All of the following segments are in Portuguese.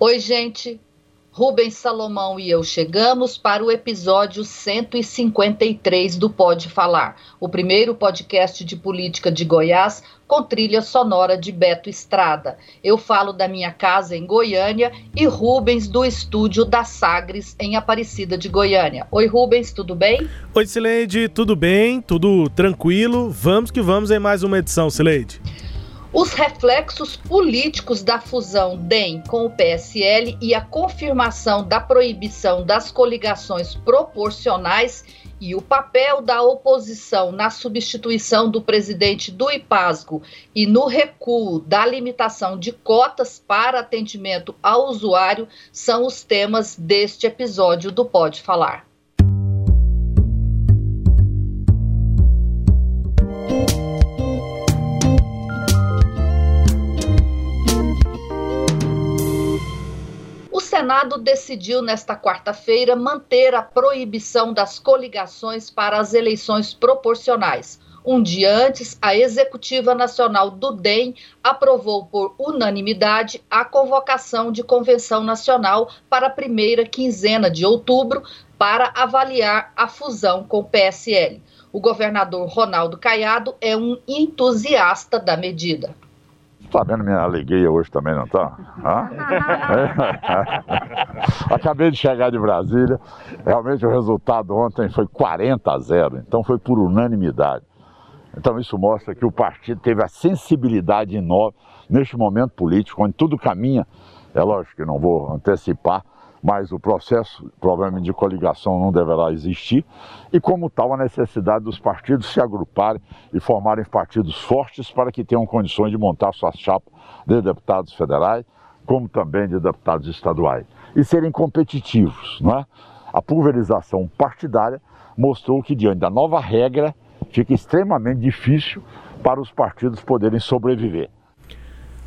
Oi, gente. Rubens Salomão e eu chegamos para o episódio 153 do Pode Falar, o primeiro podcast de política de Goiás com trilha sonora de Beto Estrada. Eu falo da minha casa em Goiânia e Rubens do estúdio da Sagres em Aparecida de Goiânia. Oi, Rubens, tudo bem? Oi, Sileide, tudo bem? Tudo tranquilo? Vamos que vamos em mais uma edição, Sileide. Os reflexos políticos da fusão DEM com o PSL e a confirmação da proibição das coligações proporcionais e o papel da oposição na substituição do presidente do IPASGO e no recuo da limitação de cotas para atendimento ao usuário são os temas deste episódio do Pode Falar. Senado decidiu nesta quarta-feira manter a proibição das coligações para as eleições proporcionais. Um dia antes, a Executiva Nacional do DEM aprovou por unanimidade a convocação de convenção nacional para a primeira quinzena de outubro para avaliar a fusão com o PSL. O governador Ronaldo Caiado é um entusiasta da medida. Tá vendo minha alegria hoje também, não tá? Acabei de chegar de Brasília. Realmente o resultado ontem foi 40 a 0, então foi por unanimidade. Então isso mostra que o partido teve a sensibilidade nova neste momento político, onde tudo caminha. É lógico que não vou antecipar, mas o processo, provavelmente, de coligação não deverá existir, e como tal, a necessidade dos partidos se agruparem e formarem partidos fortes para que tenham condições de montar suas chapas de deputados federais, como também de deputados estaduais, e serem competitivos. Não é? A pulverização partidária mostrou que, diante da nova regra, fica extremamente difícil para os partidos poderem sobreviver.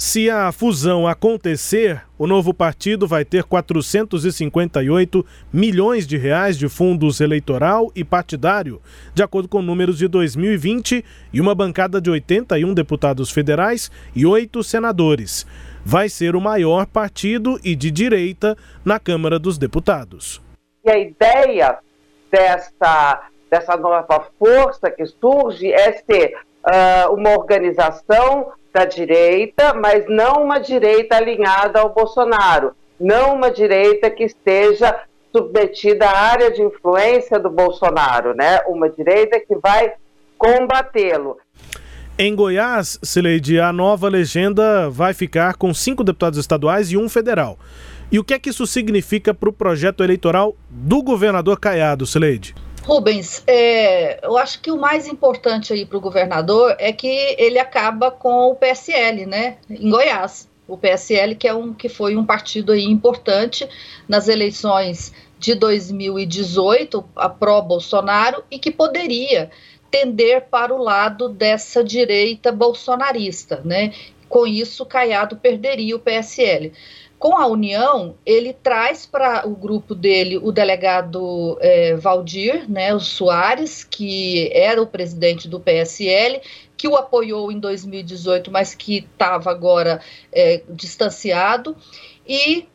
Se a fusão acontecer, o novo partido vai ter 458 milhões de reais de fundos eleitoral e partidário, de acordo com números de 2020, e uma bancada de 81 deputados federais e oito senadores. Vai ser o maior partido e de direita na Câmara dos Deputados. E a ideia dessa, dessa nova força que surge é ser uh, uma organização da direita, mas não uma direita alinhada ao Bolsonaro, não uma direita que esteja submetida à área de influência do Bolsonaro, né? Uma direita que vai combatê-lo. Em Goiás, Sileide, a nova legenda vai ficar com cinco deputados estaduais e um federal. E o que é que isso significa para o projeto eleitoral do governador Caiado, Sileide? Rubens, é, eu acho que o mais importante aí para o governador é que ele acaba com o PSL, né, em Goiás. O PSL que é um que foi um partido aí importante nas eleições de 2018, a pró Bolsonaro e que poderia tender para o lado dessa direita bolsonarista, né? Com isso, Caiado perderia o PSL. Com a União, ele traz para o grupo dele o delegado é, Valdir, né, o Soares, que era o presidente do PSL, que o apoiou em 2018, mas que estava agora é, distanciado, e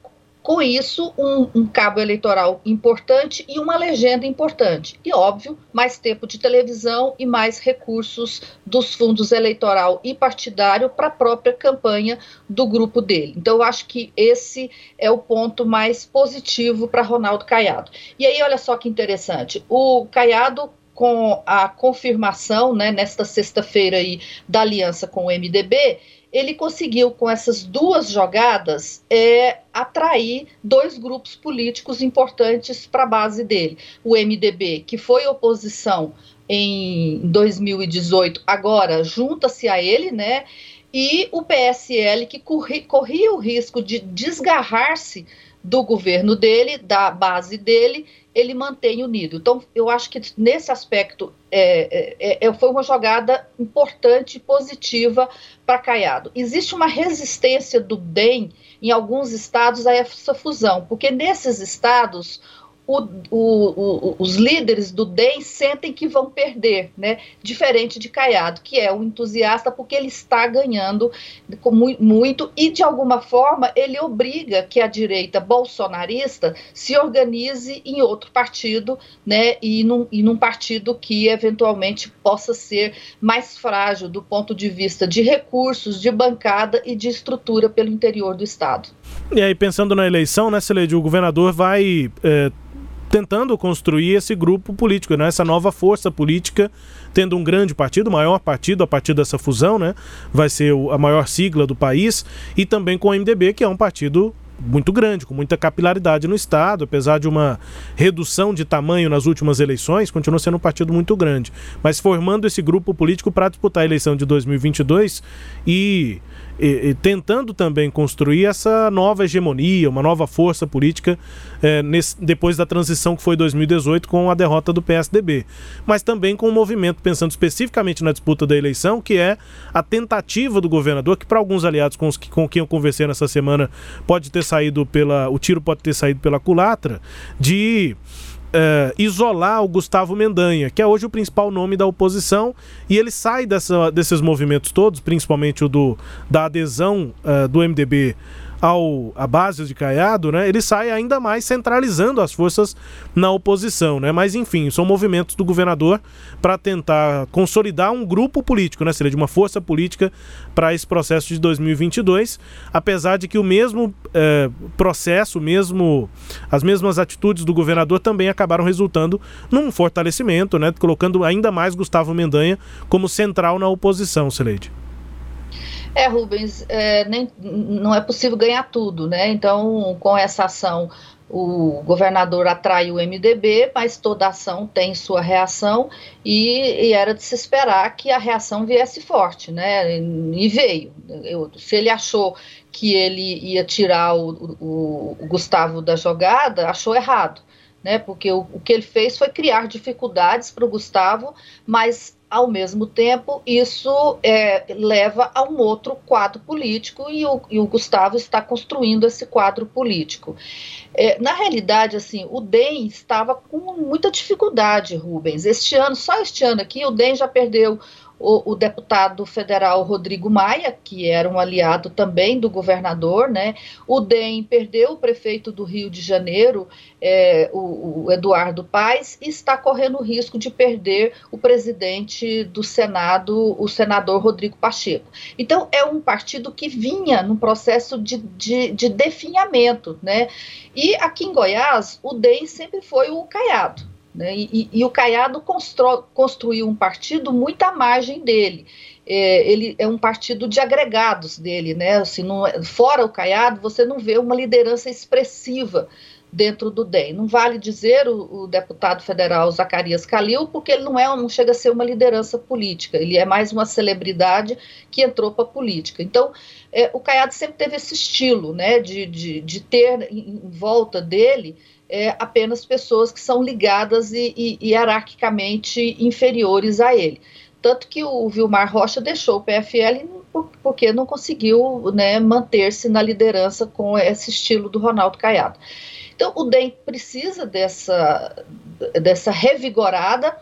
com isso, um, um, cabo eleitoral importante e uma legenda importante. E, óbvio, mais tempo de televisão e mais recursos dos fundos eleitoral e partidário para a própria campanha do grupo dele. Então, eu acho que esse é o ponto mais positivo para Ronaldo Caiado. E aí, olha só que interessante: o Caiado com a confirmação, né, nesta sexta-feira aí, da aliança com o MDB, ele conseguiu, com essas duas jogadas, é, atrair dois grupos políticos importantes para a base dele. O MDB, que foi oposição em 2018, agora junta-se a ele, né? e o PSL, que corri, corria o risco de desgarrar-se do governo dele, da base dele, ele mantém unido. Então, eu acho que nesse aspecto é, é, é, foi uma jogada importante positiva para Caiado. Existe uma resistência do DEM em alguns estados a essa fusão, porque nesses estados o, o, o, os líderes do DEM sentem que vão perder, né? Diferente de Caiado, que é um entusiasta porque ele está ganhando muito e, de alguma forma, ele obriga que a direita bolsonarista se organize em outro partido, né? E num, e num partido que eventualmente possa ser mais frágil do ponto de vista de recursos, de bancada e de estrutura pelo interior do Estado. E aí, pensando na eleição, né, Celede, o governador vai. É tentando construir esse grupo político, né? essa nova força política, tendo um grande partido, o maior partido a partir dessa fusão, né? vai ser a maior sigla do país, e também com o MDB, que é um partido muito grande, com muita capilaridade no Estado, apesar de uma redução de tamanho nas últimas eleições, continua sendo um partido muito grande. Mas formando esse grupo político para disputar a eleição de 2022 e e, e, tentando também construir essa nova hegemonia, uma nova força política é, nesse, depois da transição que foi 2018 com a derrota do PSDB. Mas também com um movimento, pensando especificamente na disputa da eleição, que é a tentativa do governador, que para alguns aliados com, os, com quem eu conversei nessa semana pode ter saído pela. o tiro pode ter saído pela culatra, de é, isolar o Gustavo Mendanha, que é hoje o principal nome da oposição, e ele sai dessa, desses movimentos todos, principalmente o do, da adesão uh, do MDB ao a base de Caiado, né, ele sai ainda mais centralizando as forças na oposição, né? Mas enfim, são movimentos do governador para tentar consolidar um grupo político, né, seria de uma força política para esse processo de 2022, apesar de que o mesmo é, processo, mesmo as mesmas atitudes do governador também acabaram resultando num fortalecimento, né, colocando ainda mais Gustavo Mendanha como central na oposição, Sileide. É, Rubens, é, nem, não é possível ganhar tudo, né? Então, com essa ação, o governador atrai o MDB, mas toda ação tem sua reação e, e, era de se esperar que a reação viesse forte, né? E veio. Eu, se ele achou que ele ia tirar o, o, o Gustavo da jogada, achou errado. Né, porque o, o que ele fez foi criar dificuldades para o Gustavo, mas ao mesmo tempo, isso é, leva a um outro quadro político e o, e o, Gustavo está construindo esse quadro político. É, na realidade, assim, o DEM estava com muita dificuldade, Rubens. Este ano, só este ano aqui, o DEM já perdeu o, o, deputado federal Rodrigo Maia, que era um aliado também do governador, né? O DEM perdeu o prefeito do Rio de Janeiro, é, o, o, Eduardo Paes, e está correndo o risco de perder o presidente do Senado, o senador Rodrigo Pacheco. Então, é um partido que vinha num processo de, de, de definhamento, né? E aqui em Goiás, o DEM sempre foi o caiado. Né? E, e, e, o Caiado constru, construiu um partido muito à margem dele. É, ele é um partido de agregados dele, né? Assim, não, é, fora o Caiado, você não vê uma liderança expressiva dentro do DEM. Não vale dizer o, o, deputado federal Zacarias Calil, porque ele não é, não chega a ser uma liderança política, ele é mais uma celebridade que entrou para a política. Então, é, o Caiado sempre teve esse estilo, né, de, de, de ter em volta dele é, apenas pessoas que são ligadas e, e, hierarquicamente inferiores a ele. Tanto que o Vilmar Rocha deixou o PFL porque não conseguiu né, manter-se na liderança com esse estilo do Ronaldo Caiado. Então, o DEM precisa dessa, dessa revigorada.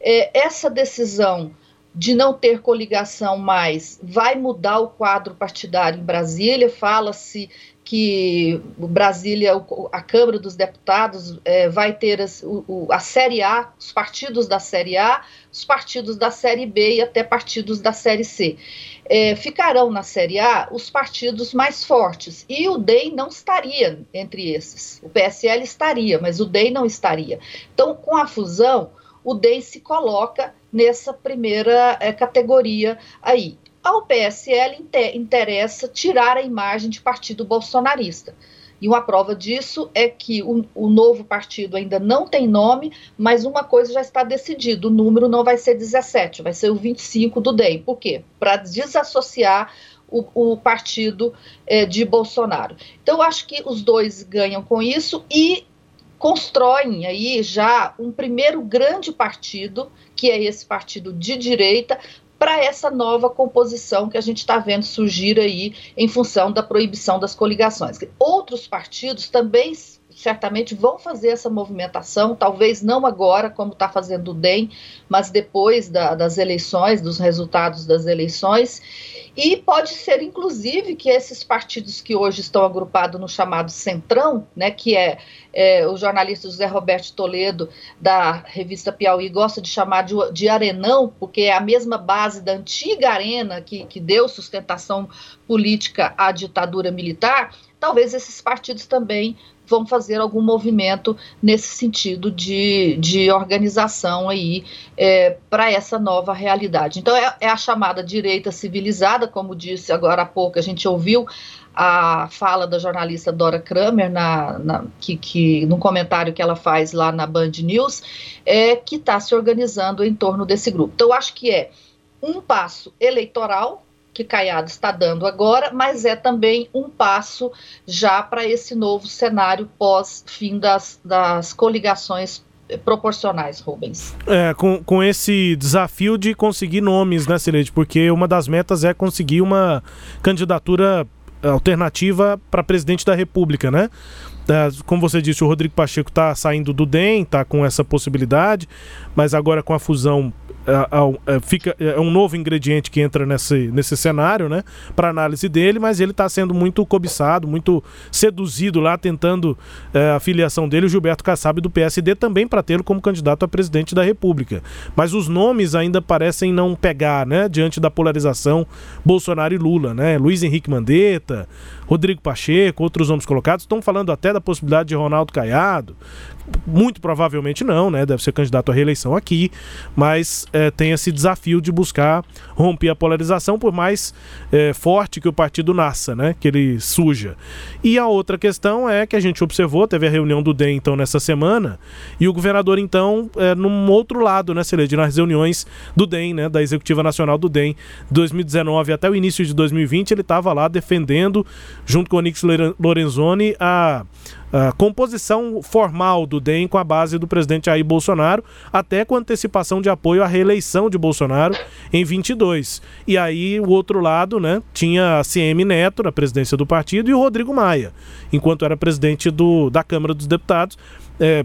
É, essa decisão de não ter coligação mais vai mudar o quadro partidário em Brasília. Fala-se que Brasília, a Câmara dos Deputados, é, vai ter a, o, a Série A, os partidos da Série A, os partidos da Série B e até partidos da Série C. É, ficarão na Série A os partidos mais fortes. E o DEM não estaria entre esses. O PSL estaria, mas o DEM não estaria. Então, com a fusão, o DEM se coloca nessa primeira é, categoria aí. Ao PSL interessa tirar a imagem de partido bolsonarista. E uma prova disso é que o, o, novo partido ainda não tem nome, mas uma coisa já está decidida: o número não vai ser 17, vai ser o 25 do DEM. Por quê? Para desassociar o, o partido é, de Bolsonaro. Então, eu acho que os dois ganham com isso e constroem aí já um primeiro grande partido, que é esse partido de direita, para essa nova composição que a gente está vendo surgir aí em função da proibição das coligações. Outros partidos também certamente vão fazer essa movimentação, talvez não agora, como está fazendo o DEM, mas depois da, das eleições, dos resultados das eleições. E pode ser, inclusive, que esses partidos que hoje estão agrupados no chamado Centrão, né, que é, é o jornalista José Roberto Toledo, da revista Piauí, gosta de chamar de, de Arenão, porque é a mesma base da antiga Arena que, que deu sustentação política à ditadura militar, talvez esses partidos também vão fazer algum movimento nesse sentido de, de organização aí é, para essa nova realidade. Então é, é, a chamada direita civilizada, como disse agora há pouco, a gente ouviu a fala da jornalista Dora Kramer na, na que, que no comentário que ela faz lá na Band News, é que está se organizando em torno desse grupo. Então eu acho que é um passo eleitoral que Caiado está dando agora, mas é também um passo já para esse novo cenário pós-fim das, das coligações proporcionais, Rubens. É, com, com esse desafio de conseguir nomes, né, Celeste? Porque uma das metas é conseguir uma candidatura alternativa para presidente da República, né? É, como você disse, o Rodrigo Pacheco está saindo do DEM, está com essa possibilidade, mas agora com a fusão é, é, fica, é um novo ingrediente que entra nesse, nesse cenário, né? Para análise dele, mas ele está sendo muito cobiçado, muito seduzido lá, tentando é, a filiação dele, o Gilberto Kassab do PSD, também para tê-lo como candidato a presidente da República. Mas os nomes ainda parecem não pegar, né? Diante da polarização Bolsonaro e Lula, né? Luiz Henrique Mandetta, Rodrigo Pacheco, outros nomes colocados, estão falando até da possibilidade de Ronaldo Caiado, muito provavelmente não, né? Deve ser candidato à reeleição aqui, mas é, tem esse desafio de buscar romper a polarização, por mais é, forte que o partido nasça, né? Que ele suja. E a outra questão é que a gente observou, teve a reunião do DEM então nessa semana, e o governador então, é, num outro lado, né, Celede, nas reuniões do DEM, né? Da Executiva Nacional do DEM, 2019 até o início de 2020, ele estava lá defendendo, junto com o Onix Lorenzoni, a a composição formal do DEM com a base do presidente Jair Bolsonaro, até com antecipação de apoio à reeleição de Bolsonaro em 22. E aí o outro lado, né, tinha a CM Neto na presidência do partido e o Rodrigo Maia, enquanto era presidente do, da Câmara dos Deputados. É,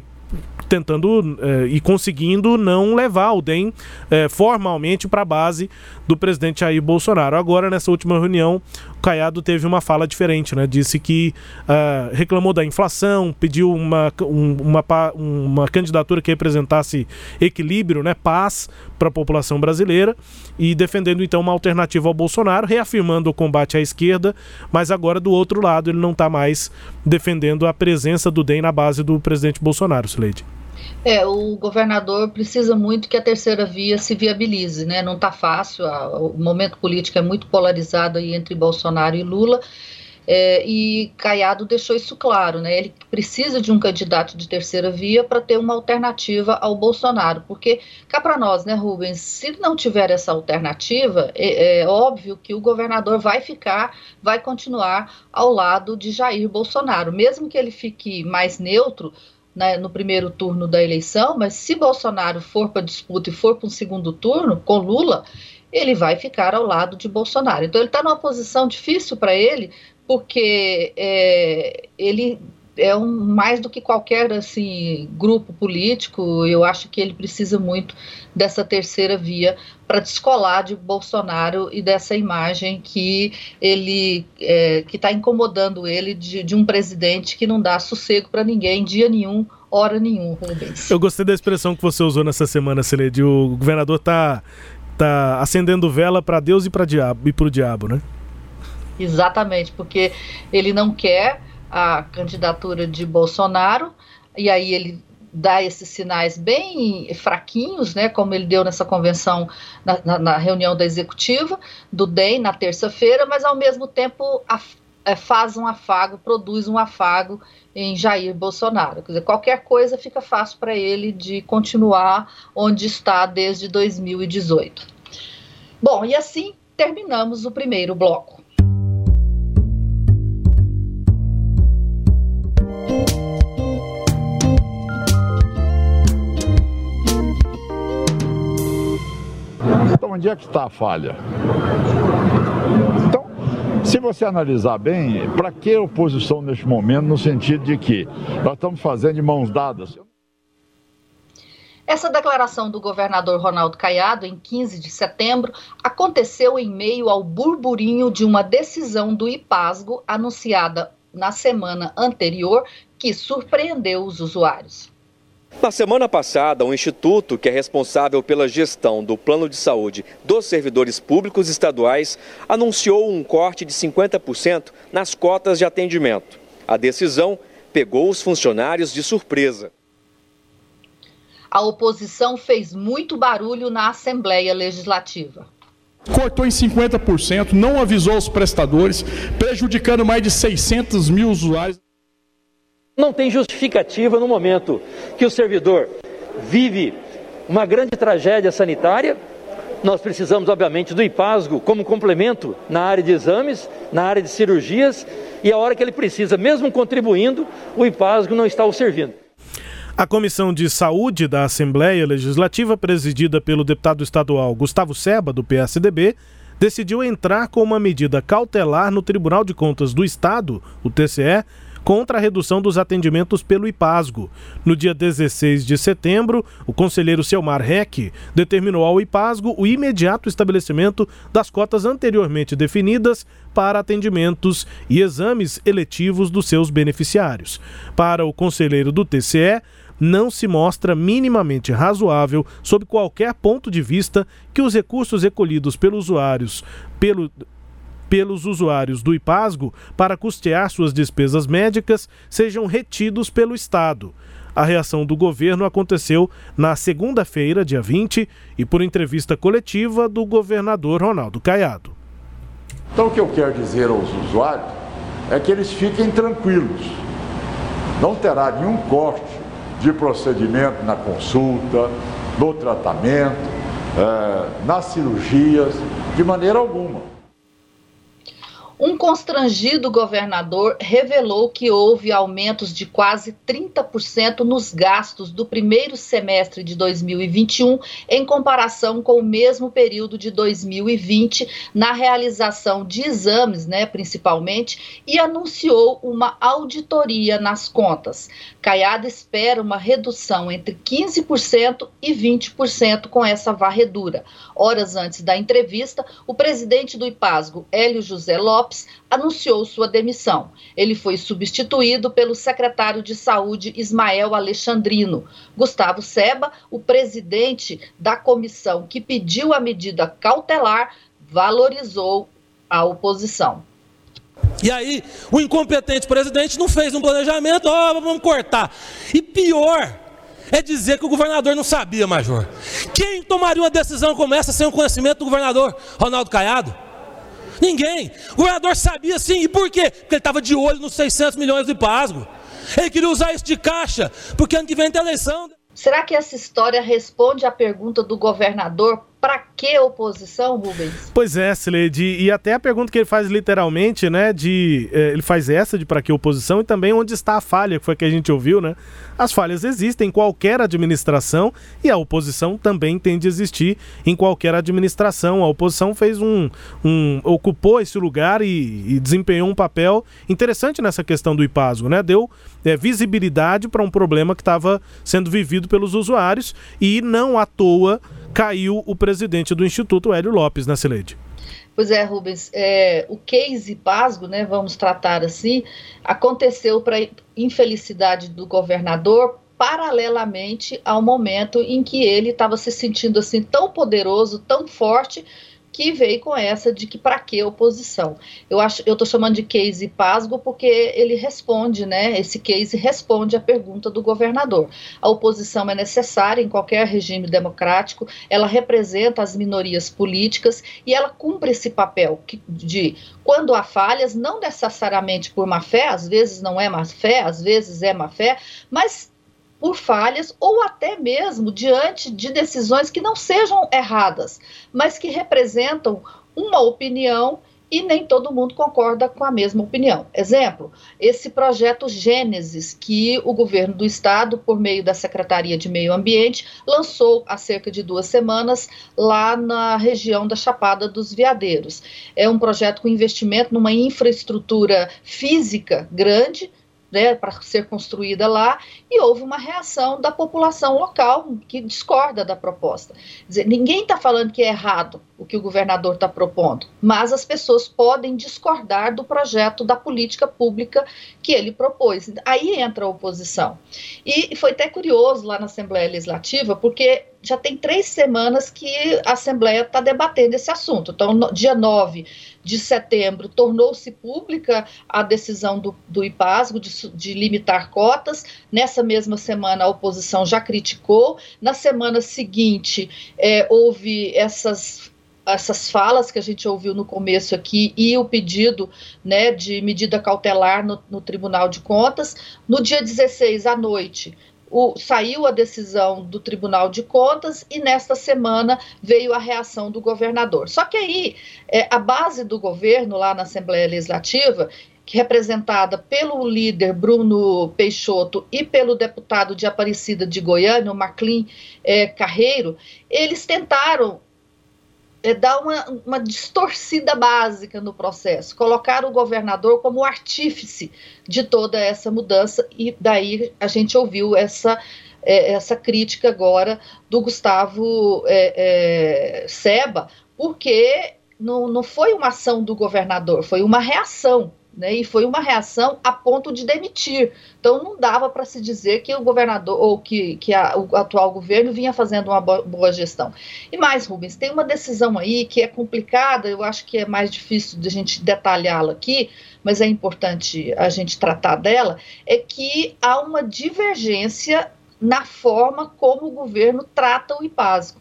tentando eh, e conseguindo não levar o DEM eh, formalmente para a base do presidente Jair Bolsonaro. Agora, nessa última reunião, Caiado teve uma fala diferente, né? Disse que uh, reclamou da inflação, pediu uma, um, uma, uma candidatura que representasse equilíbrio, né? Paz para a população brasileira e defendendo então uma alternativa ao Bolsonaro, reafirmando o combate à esquerda, mas agora do outro lado ele não está mais defendendo a presença do DEM na base do presidente Bolsonaro, Sleide. É, o governador precisa muito que a terceira via se viabilize, né? Não está fácil, a, o momento político é muito polarizado aí entre Bolsonaro e Lula. É, e Caiado deixou isso claro, né? Ele precisa de um candidato de terceira via para ter uma alternativa ao Bolsonaro, porque cá para nós, né, Rubens? Se não tiver essa alternativa, é, é, óbvio que o governador vai ficar, vai continuar ao lado de Jair Bolsonaro, mesmo que ele fique mais neutro né, no primeiro turno da eleição, mas se Bolsonaro for para disputa e for para um segundo turno com Lula, ele vai ficar ao lado de Bolsonaro. Então ele está numa posição difícil para ele, porque é, ele é um, mais do que qualquer assim grupo político. Eu acho que ele precisa muito dessa terceira via para descolar de Bolsonaro e dessa imagem que ele é, que está incomodando ele de, de, um presidente que não dá sossego para ninguém dia nenhum, hora nenhum, Rubens. Eu gostei da expressão que você usou nessa semana, Celede. O governador está tá acendendo vela para Deus e para diabo e para o diabo, né? Exatamente, porque ele não quer a candidatura de Bolsonaro, e aí ele dá esses sinais bem fraquinhos, né, como ele deu nessa convenção, na, na, na reunião da executiva do DEM na terça-feira, mas ao mesmo tempo a, é, faz um afago, produz um afago em Jair Bolsonaro. Quer dizer, qualquer coisa fica fácil para ele de continuar onde está desde 2018. Bom, e assim terminamos o primeiro bloco. Então, onde é que está a falha? Então, se você analisar bem, para que oposição neste momento, no sentido de que nós estamos fazendo de mãos dadas? Essa declaração do governador Ronaldo Caiado, em 15 de setembro, aconteceu em meio ao burburinho de uma decisão do IPASGO anunciada na semana anterior que surpreendeu os usuários. Na semana passada, o instituto que é responsável pela gestão do plano de saúde dos servidores públicos estaduais anunciou um corte de 50% nas cotas de atendimento. A decisão pegou os funcionários de surpresa. A oposição fez muito barulho na Assembleia Legislativa. Cortou em 50%, não avisou os prestadores, prejudicando mais de 600 mil usuários. Não tem justificativa no momento que o servidor vive uma grande tragédia sanitária. Nós precisamos, obviamente, do IPASGO como complemento na área de exames, na área de cirurgias, e a hora que ele precisa, mesmo contribuindo, o IPASGO não está o servindo. A Comissão de Saúde da Assembleia Legislativa, presidida pelo deputado estadual Gustavo Seba, do PSDB, decidiu entrar com uma medida cautelar no Tribunal de Contas do Estado, o TCE, contra a redução dos atendimentos pelo IPASGO. No dia 16 de setembro, o conselheiro Selmar Reck determinou ao IPASGO o imediato estabelecimento das cotas anteriormente definidas para atendimentos e exames eletivos dos seus beneficiários. Para o conselheiro do TCE, não se mostra minimamente razoável, sob qualquer ponto de vista, que os recursos recolhidos pelos usuários, pelo, pelos usuários do IPASGO para custear suas despesas médicas sejam retidos pelo Estado. A reação do governo aconteceu na segunda-feira, dia 20, e por entrevista coletiva do governador Ronaldo Caiado. Então, o que eu quero dizer aos usuários é que eles fiquem tranquilos. Não terá nenhum corte de procedimento na consulta, no tratamento, é, nas cirurgias, de maneira alguma. Um constrangido governador revelou que houve aumentos de quase 30% nos gastos do primeiro semestre de 2021 em comparação com o mesmo período de 2020 na realização de exames, né, principalmente, e anunciou uma auditoria nas contas. Caiado espera uma redução entre 15% e 20% com essa varredura. Horas antes da entrevista, o presidente do IPASGO, Hélio José Lopes, Lopes anunciou sua demissão. Ele foi substituído pelo secretário de Saúde Ismael Alexandrino. Gustavo Seba, o presidente da comissão que pediu a medida cautelar, valorizou a oposição. E aí, o incompetente presidente não fez um planejamento, ó, oh, vamos cortar. E pior, é dizer que o governador não sabia, Major. Quem tomaria uma decisão como essa sem o conhecimento do governador Ronaldo Caiado? Ninguém. O governador sabia sim. E por quê? Porque ele estava de olho nos 600 milhões de pasgo. Ele queria usar isso de caixa, porque ano que vem tem eleição. Será que essa história responde à pergunta do governador para que oposição, Rubens? Pois é, Sileide, e até a pergunta que ele faz literalmente, né, de é, ele faz essa de para que oposição e também onde está a falha, que foi que a gente ouviu, né? As falhas existem em qualquer administração e a oposição também tem de existir em qualquer administração. A oposição fez um, um ocupou esse lugar e, e desempenhou um papel interessante nessa questão do IPASGO, né? Deu é, visibilidade para um problema que estava sendo vivido pelos usuários e não à toa caiu o presidente do Instituto, Hélio Lopes, né, Cileide? Pois é, Rubens, é, o case Pasgo, né, vamos tratar assim, aconteceu para infelicidade do governador paralelamente ao momento em que ele estava se sentindo assim tão poderoso, tão forte, que veio com essa de que para que oposição. Eu acho, eu estou chamando de case pasgo porque ele responde, né? Esse case responde à pergunta do governador. A oposição é necessária em qualquer regime democrático, ela representa as minorias políticas e ela cumpre esse papel de quando há falhas, não necessariamente por má fé, às vezes não é má fé, às vezes é má fé, mas por falhas ou até mesmo diante de decisões que não sejam erradas, mas que representam uma opinião e nem todo mundo concorda com a mesma opinião. Exemplo, esse projeto Gênesis, que o governo do estado, por meio da Secretaria de Meio Ambiente, lançou há cerca de duas semanas lá na região da Chapada dos Veadeiros. É um projeto com investimento numa infraestrutura física grande né, para ser construída lá, e houve uma reação da população local que discorda da proposta. Dizer, ninguém está falando que é errado o que o governador está propondo, mas as pessoas podem discordar do projeto da política pública que ele propôs. Aí entra a oposição. E foi até curioso lá na Assembleia Legislativa, porque já tem três semanas que a Assembleia está debatendo esse assunto. Então, no, dia 9 de setembro, tornou-se pública a decisão do, do IPASGO de, de, limitar cotas. Nessa mesma semana, a oposição já criticou. Na semana seguinte, é, houve essas essas falas que a gente ouviu no começo aqui e o pedido né, de medida cautelar no, no Tribunal de Contas. No dia 16 à noite, o, saiu a decisão do Tribunal de Contas e nesta semana veio a reação do governador. Só que aí é, a base do governo lá na Assembleia Legislativa representada pelo líder Bruno Peixoto e pelo deputado de Aparecida de Goiânia, o Maclin é, Carreiro, eles tentaram é, dar uma, uma distorcida básica no processo, colocar o governador como artífice de toda essa mudança, e daí a gente ouviu essa, é, essa crítica agora do Gustavo é, é Seba, porque não, não foi uma ação do governador, foi uma reação né, e foi uma reação a ponto de demitir. Então não dava para se dizer que o governador ou que, que a, o atual governo vinha fazendo uma boa, gestão. E mais, Rubens, tem uma decisão aí que é complicada, eu acho que é mais difícil de a gente detalhá-la aqui, mas é importante a gente tratar dela, é que há uma divergência na forma como o governo trata o IPASGO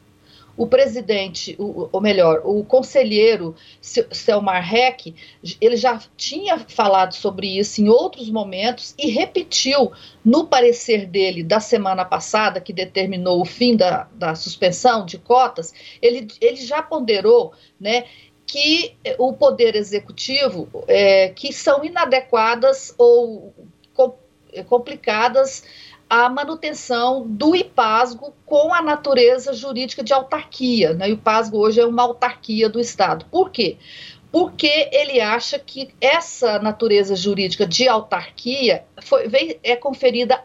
o presidente, o, ou melhor, o conselheiro Selmar Heck, ele já tinha falado sobre isso em outros momentos e repetiu no parecer dele da semana passada, que determinou o fim da, da suspensão de cotas, ele, ele já ponderou, né, que o poder executivo, é, que são inadequadas ou complicadas a manutenção do IPASGO com a natureza jurídica de autarquia. Né? O IPASGO hoje é uma autarquia do Estado. Por quê? Porque ele acha que essa natureza jurídica de autarquia foi, é conferida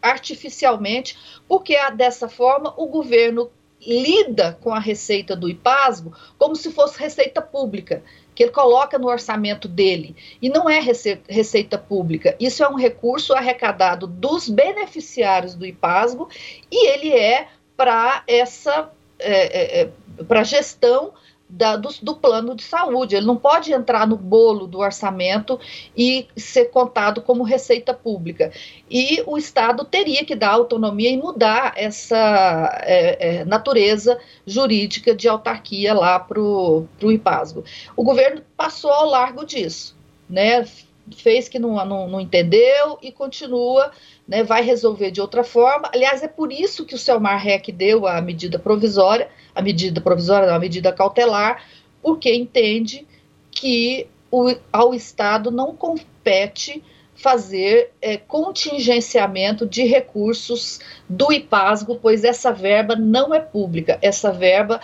artificialmente, porque dessa forma o governo lida com a receita do IPASGO como se fosse receita pública que ele coloca no orçamento dele, e não é receita pública. Isso é um recurso arrecadado dos beneficiários do IPASGO e ele é para essa é, é, é para gestão da, do, do, plano de saúde. Ele não pode entrar no bolo do orçamento e ser contado como receita pública. E o Estado teria que dar autonomia e mudar essa é, é, natureza jurídica de autarquia lá para o IPASGO. O governo passou ao largo disso, né? Fez que não, não, não entendeu e continua né, vai resolver de outra forma. Aliás, é por isso que o Selmar Rec deu a medida provisória, a medida provisória, não, a medida cautelar, porque entende que o, ao Estado não compete fazer é, contingenciamento de recursos do IPASGO, pois essa verba não é pública, essa verba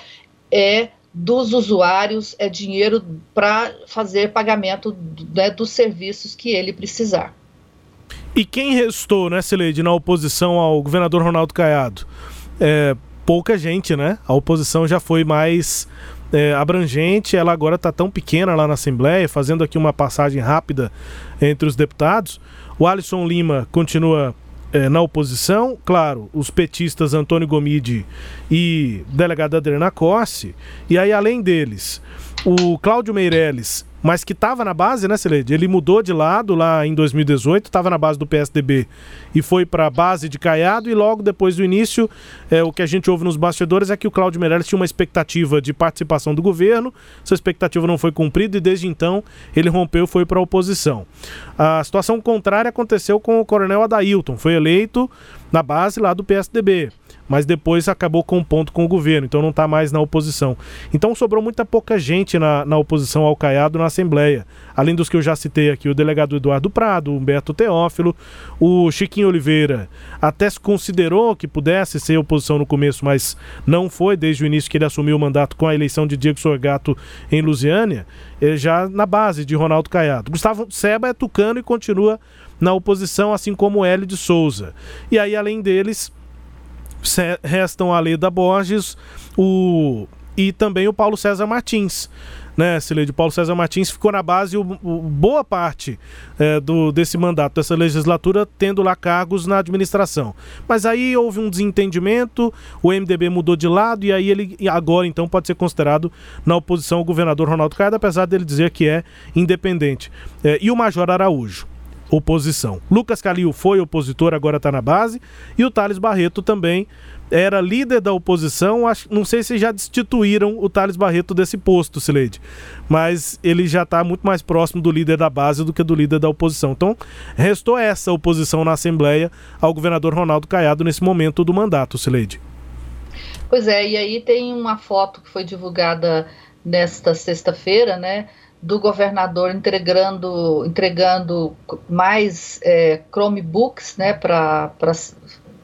é dos usuários, é dinheiro para fazer pagamento né, dos serviços que ele precisar. E quem restou, né, Sileide, na oposição ao governador Ronaldo Caiado? É, pouca gente, né? A oposição já foi mais é, abrangente, ela agora está tão pequena lá na Assembleia, fazendo aqui uma passagem rápida entre os deputados. O Alisson Lima continua é, na oposição, claro, os petistas Antônio Gomide e delegada Adriana Cosse, e aí além deles, o Cláudio Meirelles mas que estava na base, né, Celede? Ele mudou de lado lá em 2018, estava na base do PSDB e foi para a base de Caiado, e logo depois do início, é, o que a gente ouve nos bastidores é que o Cláudio Meirelles tinha uma expectativa de participação do governo, essa expectativa não foi cumprida e desde então ele rompeu e foi para a oposição. A situação contrária aconteceu com o coronel Adailton, foi eleito na base lá do PSDB mas depois acabou com ponto com o governo, então não está mais na oposição. Então sobrou muita pouca gente na, na oposição ao Caiado na Assembleia. Além dos que eu já citei aqui, o delegado Eduardo Prado, Humberto Teófilo, o Chiquinho Oliveira até se considerou que pudesse ser oposição no começo, mas não foi desde o início que ele assumiu o mandato com a eleição de Diego Sorgato em Lusiânia, eh, já na base de Ronaldo Caiado. Gustavo Seba é tucano e continua na oposição, assim como Hélio de Souza. E aí, além deles, restam a Leda Borges o, e também o Paulo César Martins. Né, Cileide Paulo César Martins ficou na base o, o boa parte é, do, desse mandato, dessa legislatura, tendo lá cargos na administração. Mas aí houve um desentendimento, o MDB mudou de lado e aí ele agora então pode ser considerado na oposição ao governador Ronaldo Caiado, apesar dele dizer que é independente. É, e o Major Araújo oposição. Lucas Calil foi opositor, agora está na base, e o Thales Barreto também era líder da oposição. Acho, não sei se já destituíram o Thales Barreto desse posto, Sileide, mas ele já está muito mais próximo do líder da base do que do líder da oposição. Então, restou essa oposição na Assembleia ao governador Ronaldo Caiado nesse momento do mandato, Sileide. Pois é, e aí tem uma foto que foi divulgada nesta sexta-feira, né? Do governador entregando, entregando mais é, Chromebooks né, para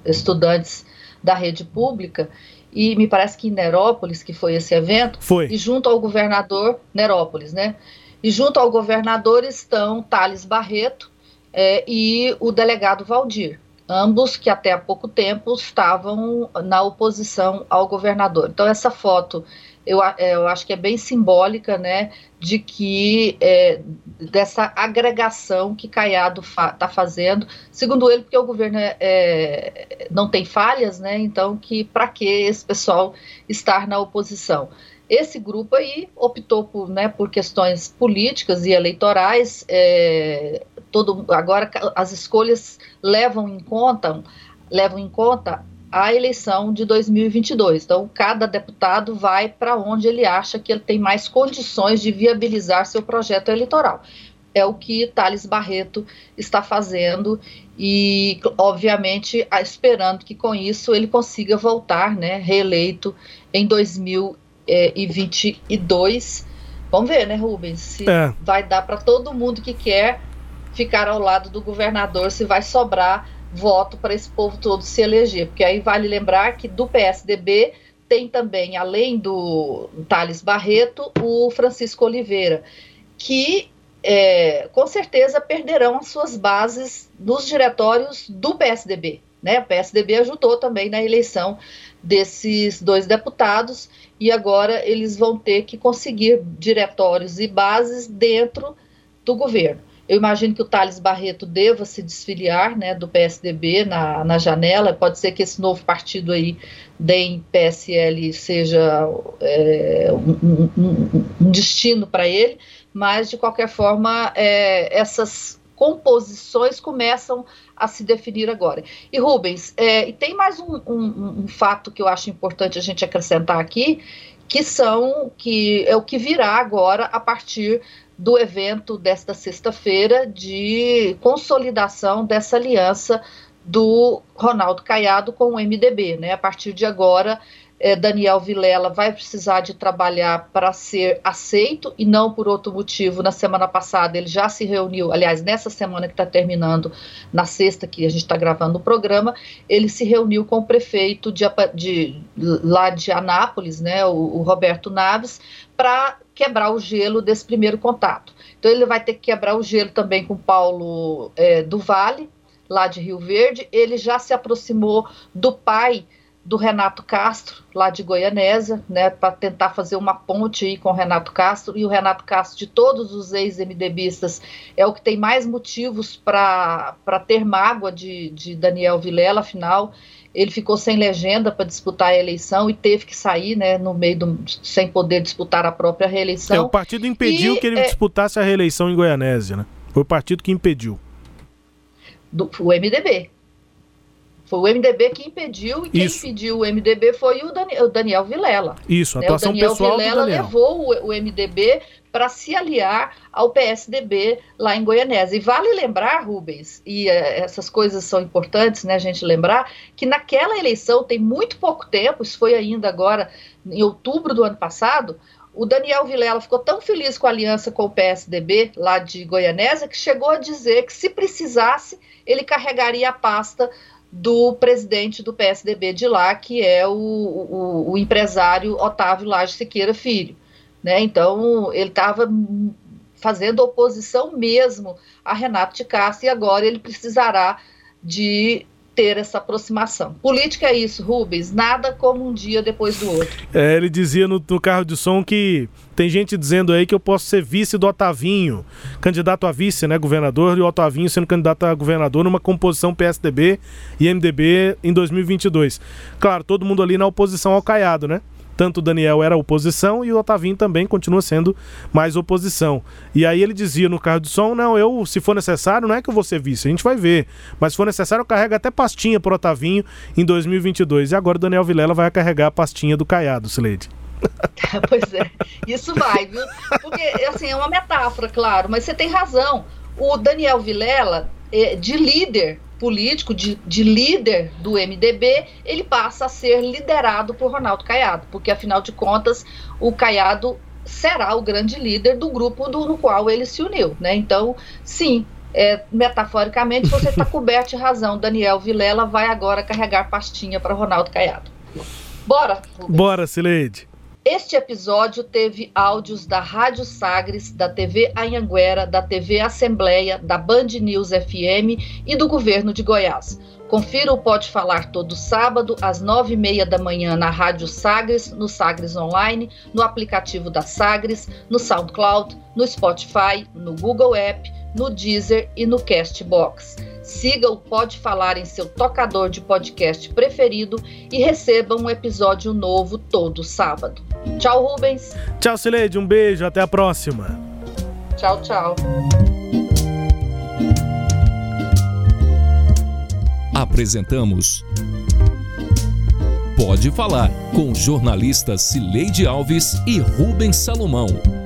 estudantes da rede pública. E me parece que em Nerópolis, que foi esse evento, foi. e junto ao governador, Nerópolis, né? E junto ao governador estão Thales Barreto é, e o delegado Valdir, ambos que até há pouco tempo estavam na oposição ao governador. Então, essa foto eu, é, eu acho que é bem simbólica, né, de que é, dessa agregação que Caiado está fa fazendo, segundo ele, porque o governo é, é não tem falhas, né, então que para que esse pessoal estar na oposição? Esse grupo aí optou por, né, por questões políticas e eleitorais, é, todo, agora as escolhas levam em conta levam em conta a eleição de 2022. Então, cada deputado vai para onde ele acha que ele tem mais condições de viabilizar seu projeto eleitoral. É o que Thales Barreto está fazendo e, obviamente, esperando que com isso ele consiga voltar, né, reeleito em 2022. Vamos ver, né, Rubens, se é. vai dar para todo mundo que quer ficar ao lado do governador, se vai sobrar voto para esse povo todo se eleger, porque aí vale lembrar que do PSDB tem também, além do Thales Barreto, o Francisco Oliveira, que é, com certeza perderão as suas bases nos diretórios do PSDB. Né? O PSDB ajudou também na eleição desses dois deputados e agora eles vão ter que conseguir diretórios e bases dentro do governo. Eu imagino que o Thales Barreto deva se desfiliar né, do PSDB na, na janela. Pode ser que esse novo partido aí, DEM PSL, seja é, um, um, um, destino para ele, mas de qualquer forma, é, essas composições começam a se definir agora. E Rubens, é, e tem mais um, um, um fato que eu acho importante a gente acrescentar aqui, que são que é o que virá agora a partir do evento desta sexta-feira de consolidação dessa aliança do Ronaldo Caiado com o MDB. Né? A partir de agora, é, Daniel Vilela vai precisar de trabalhar para ser aceito e não por outro motivo. Na semana passada ele já se reuniu, aliás, nessa semana que está terminando, na sexta que a gente está gravando o programa, ele se reuniu com o prefeito de, de lá de Anápolis, né, o, o Roberto Naves, para quebrar o gelo desse primeiro contato. Então ele vai ter que quebrar o gelo também com Paulo é, do Vale, lá de Rio Verde. Ele já se aproximou do pai do Renato Castro, lá de Goianésia, né, para tentar fazer uma ponte aí com o Renato Castro, e o Renato Castro, de todos os ex-MDBistas, é o que tem mais motivos para ter mágoa de, de Daniel Vilela, afinal, ele ficou sem legenda para disputar a eleição e teve que sair, né, no meio do, sem poder disputar a própria reeleição. É, o partido impediu e, que ele é, disputasse a reeleição em Goianésia, né? Foi o partido que impediu. Do, o MDB. Foi o MDB que impediu, e quem Isso. impediu o MDB foi o Daniel, o Daniel Vilela. Isso, a né? atuação o Daniel pessoal Vilela Daniel. levou o, o MDB para se aliar ao PSDB lá em Goianésia. E vale lembrar, Rubens, e é, essas coisas são importantes, né, a gente lembrar, que naquela eleição, tem muito pouco tempo, isso foi ainda agora em outubro do ano passado, o Daniel Vilela ficou tão feliz com a aliança com o PSDB lá de Goianésia que chegou a dizer que se precisasse, ele carregaria a pasta do presidente do PSDB de lá, que é o, o, o empresário Otávio Lage Siqueira Filho. Né? Então, ele estava fazendo oposição mesmo a Renato de Castro e agora ele precisará de ter essa aproximação. Política é isso, Rubens, nada como um dia depois do outro. É, ele dizia no, no, carro de som que tem gente dizendo aí que eu posso ser vice do Otavinho, candidato a vice, né, governador, e o Otavinho sendo candidato a governador numa composição PSDB e MDB em 2022. Claro, todo mundo ali na oposição ao Caiado, né? Tanto o Daniel era oposição e o Otavinho também continua sendo mais oposição. E aí ele dizia no carro de som: não, eu, se for necessário, não é que eu vou ser vice, a gente vai ver. Mas se for necessário, eu carrego até pastinha pro Otavinho em 2022. E agora o Daniel Vilela vai carregar a pastinha do Caiado, Sileide. pois é, isso vai, viu? Porque, assim, é uma metáfora, claro, mas você tem razão. O Daniel Vilela, é, de líder político, de, de, líder do MDB, ele passa a ser liderado por Ronaldo Caiado, porque afinal de contas o Caiado será o grande líder do grupo do, no qual ele se uniu, né? Então, sim, é, metaforicamente você está coberto de razão. Daniel Vilela vai agora carregar pastinha para Ronaldo Caiado. Bora. Rubens. Bora, Sileide. Este episódio teve áudios da Rádio Sagres, da TV Anhanguera, da TV Assembleia, da Band News FM e do governo de Goiás. Confira o Pode Falar todo sábado, às nove e meia da manhã, na Rádio Sagres, no Sagres Online, no aplicativo da Sagres, no SoundCloud, no Spotify, no Google App, no Deezer e no Castbox. Siga o Pode Falar em seu tocador de podcast preferido e receba um episódio novo todo sábado. Tchau, Rubens. Tchau, Sileide. Um beijo. Até a próxima. Tchau, tchau. Apresentamos Pode Falar com jornalistas Cileide Alves e Rubens Salomão.